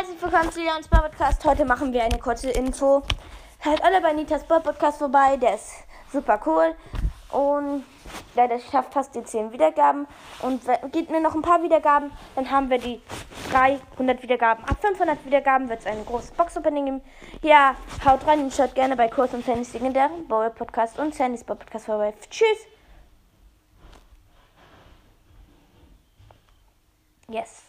herzlich willkommen zu Leons Bar Podcast. Heute machen wir eine kurze Info. Halt alle bei Nitas Bar Podcast vorbei, der ist super cool. Und ja, der schafft fast die 10 Wiedergaben. Und gibt mir noch ein paar Wiedergaben, dann haben wir die 300 Wiedergaben. Ab 500 Wiedergaben wird es ein großes Box-Opening geben. Ja, haut rein und schaut gerne bei Kurs und Sandys legendären Bowl Podcast und Sandys Bowl Podcast vorbei. Tschüss! Yes.